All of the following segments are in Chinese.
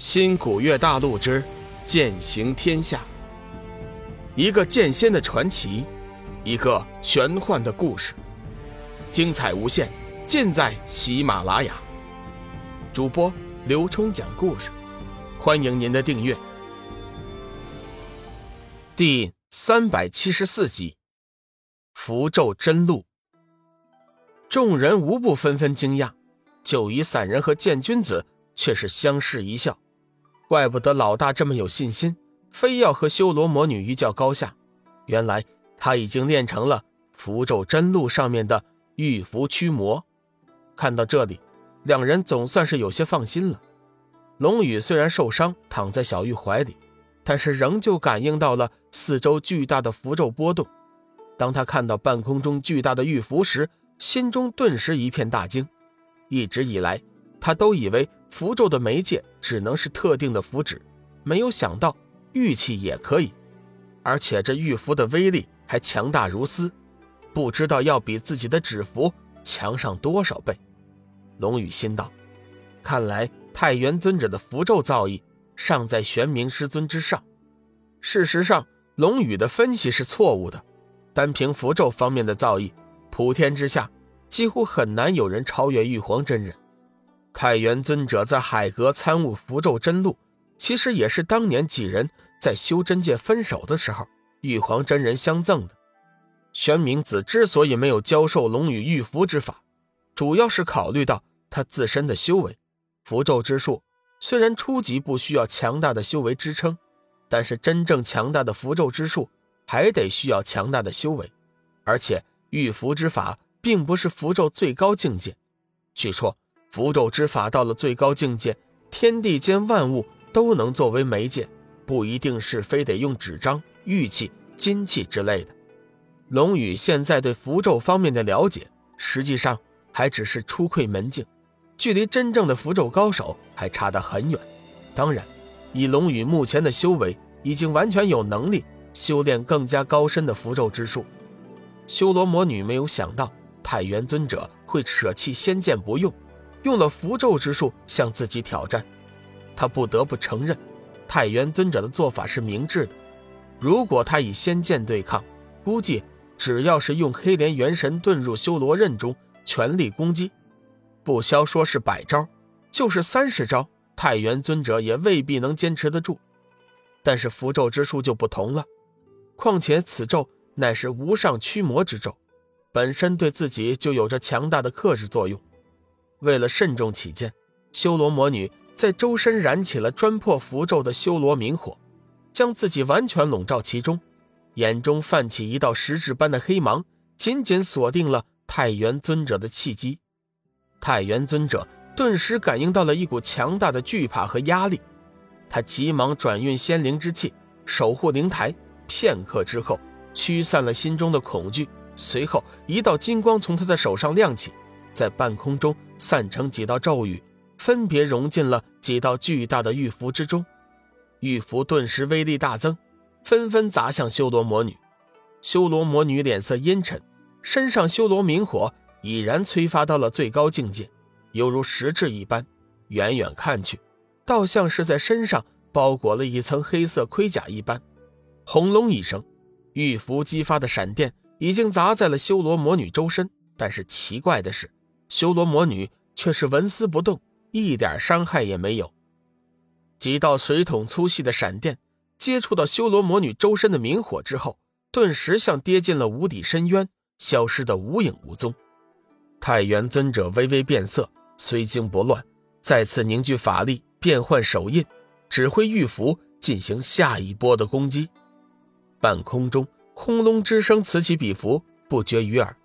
新古月大陆之剑行天下，一个剑仙的传奇，一个玄幻的故事，精彩无限，尽在喜马拉雅。主播刘冲讲故事，欢迎您的订阅。第三百七十四集，符咒真露。众人无不纷纷惊讶，九夷散人和剑君子却是相视一笑。怪不得老大这么有信心，非要和修罗魔女一较高下。原来他已经练成了符咒真露上面的玉符驱魔。看到这里，两人总算是有些放心了。龙宇虽然受伤，躺在小玉怀里，但是仍旧感应到了四周巨大的符咒波动。当他看到半空中巨大的玉符时，心中顿时一片大惊。一直以来，他都以为。符咒的媒介只能是特定的符纸，没有想到玉器也可以，而且这玉符的威力还强大如斯，不知道要比自己的纸符强上多少倍。龙宇心道：看来太元尊者的符咒造诣尚在玄冥师尊之上。事实上，龙宇的分析是错误的，单凭符咒方面的造诣，普天之下几乎很难有人超越玉皇真人。太元尊者在海阁参悟符咒真露，其实也是当年几人在修真界分手的时候，玉皇真人相赠的。玄冥子之所以没有教授龙宇御符之法，主要是考虑到他自身的修为。符咒之术虽然初级不需要强大的修为支撑，但是真正强大的符咒之术还得需要强大的修为。而且御符之法并不是符咒最高境界，据说。符咒之法到了最高境界，天地间万物都能作为媒介，不一定是非得用纸张、玉器、金器之类的。龙宇现在对符咒方面的了解，实际上还只是初窥门径，距离真正的符咒高手还差得很远。当然，以龙宇目前的修为，已经完全有能力修炼更加高深的符咒之术。修罗魔女没有想到太元尊者会舍弃仙剑不用。用了符咒之术向自己挑战，他不得不承认，太元尊者的做法是明智的。如果他以仙剑对抗，估计只要是用黑莲元神遁入修罗刃中全力攻击，不消说是百招，就是三十招，太元尊者也未必能坚持得住。但是符咒之术就不同了，况且此咒乃是无上驱魔之咒，本身对自己就有着强大的克制作用。为了慎重起见，修罗魔女在周身燃起了专破符咒的修罗明火，将自己完全笼罩其中，眼中泛起一道实质般的黑芒，紧紧锁定了太元尊者的气机。太元尊者顿时感应到了一股强大的惧怕和压力，他急忙转运仙灵之气，守护灵台。片刻之后，驱散了心中的恐惧。随后，一道金光从他的手上亮起。在半空中散成几道咒语，分别融进了几道巨大的玉符之中。玉符顿时威力大增，纷纷砸向修罗魔女。修罗魔女脸色阴沉，身上修罗明火已然催发到了最高境界，犹如实质一般。远远看去，倒像是在身上包裹了一层黑色盔甲一般。轰隆一声，玉符激发的闪电已经砸在了修罗魔女周身。但是奇怪的是。修罗魔女却是纹丝不动，一点伤害也没有。几道水桶粗细的闪电接触到修罗魔女周身的明火之后，顿时像跌进了无底深渊，消失的无影无踪。太元尊者微微变色，虽惊不乱，再次凝聚法力，变换手印，指挥玉符进行下一波的攻击。半空中轰隆之声此起彼伏，不绝于耳。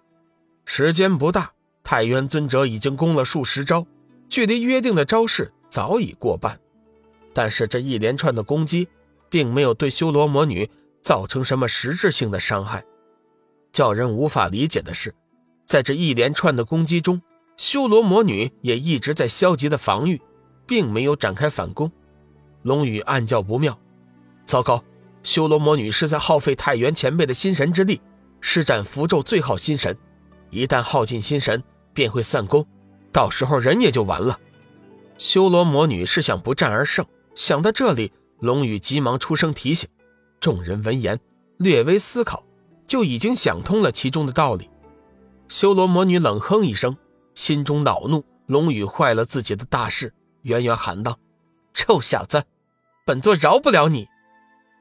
时间不大。太元尊者已经攻了数十招，距离约定的招式早已过半，但是这一连串的攻击并没有对修罗魔女造成什么实质性的伤害。叫人无法理解的是，在这一连串的攻击中，修罗魔女也一直在消极的防御，并没有展开反攻。龙宇暗叫不妙，糟糕，修罗魔女是在耗费太元前辈的心神之力，施展符咒最耗心神，一旦耗尽心神。便会散功，到时候人也就完了。修罗魔女是想不战而胜，想到这里，龙宇急忙出声提醒。众人闻言，略微思考，就已经想通了其中的道理。修罗魔女冷哼一声，心中恼怒，龙宇坏了自己的大事，远远喊道：“臭小子，本座饶不了你！”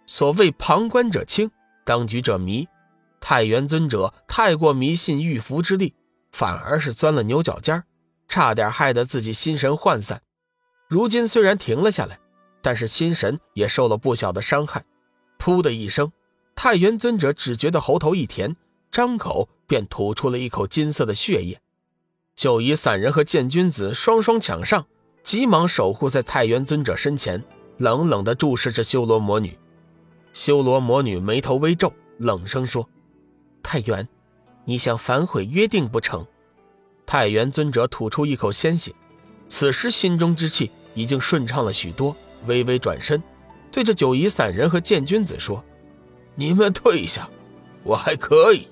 所谓旁观者清，当局者迷。太元尊者太过迷信玉符之力，反而是钻了牛角尖差点害得自己心神涣散。如今虽然停了下来，但是心神也受了不小的伤害。噗的一声，太元尊者只觉得喉头一甜，张口便吐出了一口金色的血液。九夷散人和剑君子双双抢上，急忙守护在太元尊者身前，冷冷地注视着修罗魔女。修罗魔女眉头微皱，冷声说。太元，你想反悔约定不成？太元尊者吐出一口鲜血，此时心中之气已经顺畅了许多，微微转身，对着九夷散人和剑君子说：“你们退下，我还可以。”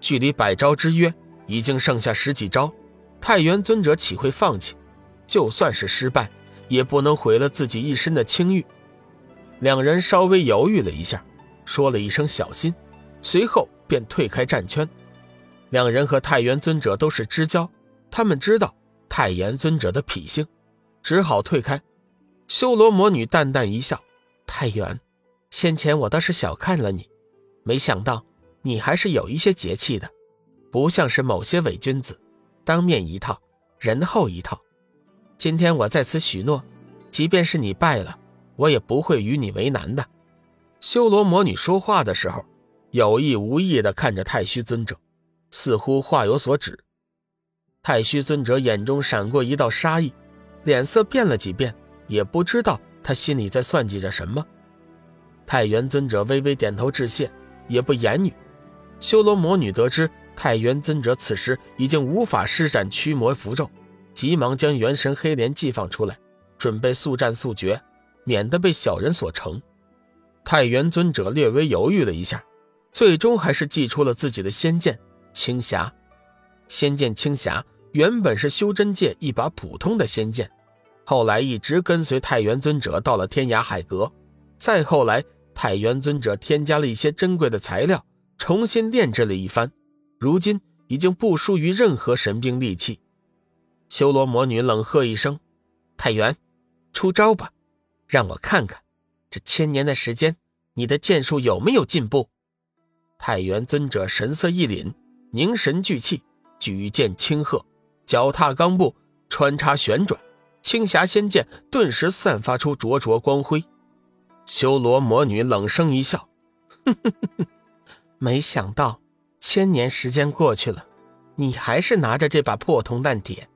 距离百招之约已经剩下十几招，太元尊者岂会放弃？就算是失败，也不能毁了自己一身的清誉。两人稍微犹豫了一下，说了一声“小心”，随后。便退开战圈，两人和太元尊者都是知交，他们知道太元尊者的脾性，只好退开。修罗魔女淡淡一笑：“太元，先前我倒是小看了你，没想到你还是有一些节气的，不像是某些伪君子，当面一套，人后一套。今天我在此许诺，即便是你败了，我也不会与你为难的。”修罗魔女说话的时候。有意无意地看着太虚尊者，似乎话有所指。太虚尊者眼中闪过一道杀意，脸色变了几变，也不知道他心里在算计着什么。太元尊者微微点头致谢，也不言语。修罗魔女得知太元尊者此时已经无法施展驱魔符咒，急忙将元神黑莲寄放出来，准备速战速决，免得被小人所成。太元尊者略微犹豫了一下。最终还是祭出了自己的仙剑青霞。仙剑青霞原本是修真界一把普通的仙剑，后来一直跟随太元尊者到了天涯海阁，再后来太元尊者添加了一些珍贵的材料，重新炼制了一番，如今已经不输于任何神兵利器。修罗魔女冷喝一声：“太元，出招吧，让我看看，这千年的时间，你的剑术有没有进步。”太元尊者神色一凛，凝神聚气，举剑轻喝，脚踏钢步，穿插旋转，青霞仙剑顿时散发出灼灼光辉。修罗魔女冷声一笑：“哼哼哼哼，没想到千年时间过去了，你还是拿着这把破铜烂铁。”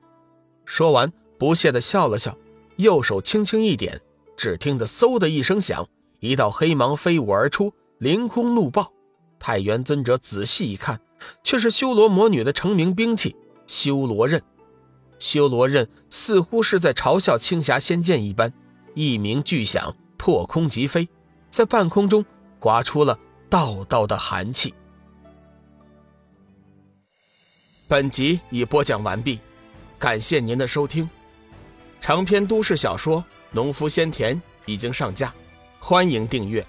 说完，不屑地笑了笑，右手轻轻一点，只听得嗖的一声响，一道黑芒飞舞而出，凌空怒爆。太元尊者仔细一看，却是修罗魔女的成名兵器——修罗刃。修罗刃似乎是在嘲笑青霞仙剑一般，一鸣巨响，破空疾飞，在半空中刮出了道道的寒气。本集已播讲完毕，感谢您的收听。长篇都市小说《农夫先田》已经上架，欢迎订阅。